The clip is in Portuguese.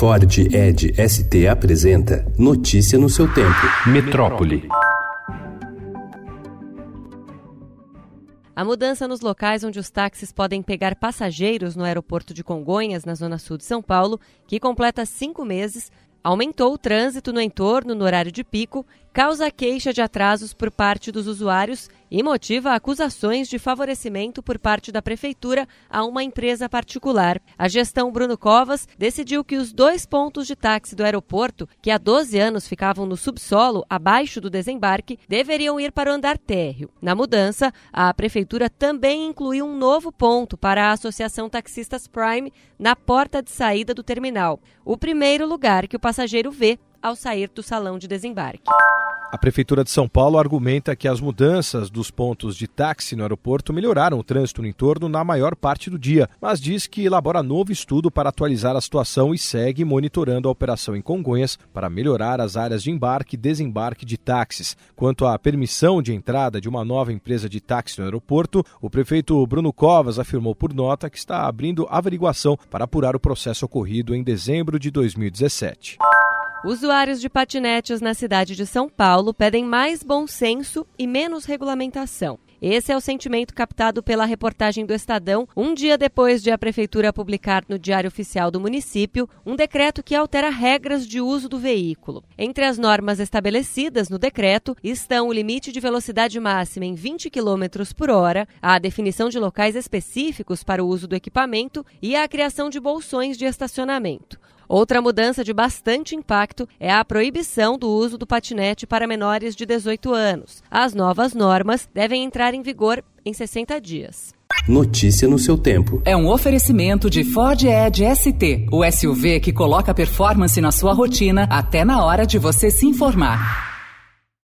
Ford Ed ST apresenta Notícia no seu tempo. Metrópole. A mudança nos locais onde os táxis podem pegar passageiros no aeroporto de Congonhas, na zona sul de São Paulo, que completa cinco meses, aumentou o trânsito no entorno no horário de pico, causa queixa de atrasos por parte dos usuários e motiva acusações de favorecimento por parte da prefeitura a uma empresa particular. A gestão Bruno Covas decidiu que os dois pontos de táxi do aeroporto, que há 12 anos ficavam no subsolo, abaixo do desembarque, deveriam ir para o andar térreo. Na mudança, a prefeitura também incluiu um novo ponto para a Associação Taxistas Prime na porta de saída do terminal, o primeiro lugar que o passageiro vê ao sair do salão de desembarque. A Prefeitura de São Paulo argumenta que as mudanças dos pontos de táxi no aeroporto melhoraram o trânsito no entorno na maior parte do dia, mas diz que elabora novo estudo para atualizar a situação e segue monitorando a operação em Congonhas para melhorar as áreas de embarque e desembarque de táxis. Quanto à permissão de entrada de uma nova empresa de táxi no aeroporto, o prefeito Bruno Covas afirmou por nota que está abrindo averiguação para apurar o processo ocorrido em dezembro de 2017. Usuários de patinetes na cidade de São Paulo pedem mais bom senso e menos regulamentação. Esse é o sentimento captado pela reportagem do Estadão, um dia depois de a Prefeitura publicar no Diário Oficial do município um decreto que altera regras de uso do veículo. Entre as normas estabelecidas no decreto estão o limite de velocidade máxima em 20 km por hora, a definição de locais específicos para o uso do equipamento e a criação de bolsões de estacionamento. Outra mudança de bastante impacto é a proibição do uso do patinete para menores de 18 anos. As novas normas devem entrar em vigor em 60 dias. Notícia no seu tempo. É um oferecimento de Ford Edge ST, o SUV que coloca performance na sua rotina até na hora de você se informar.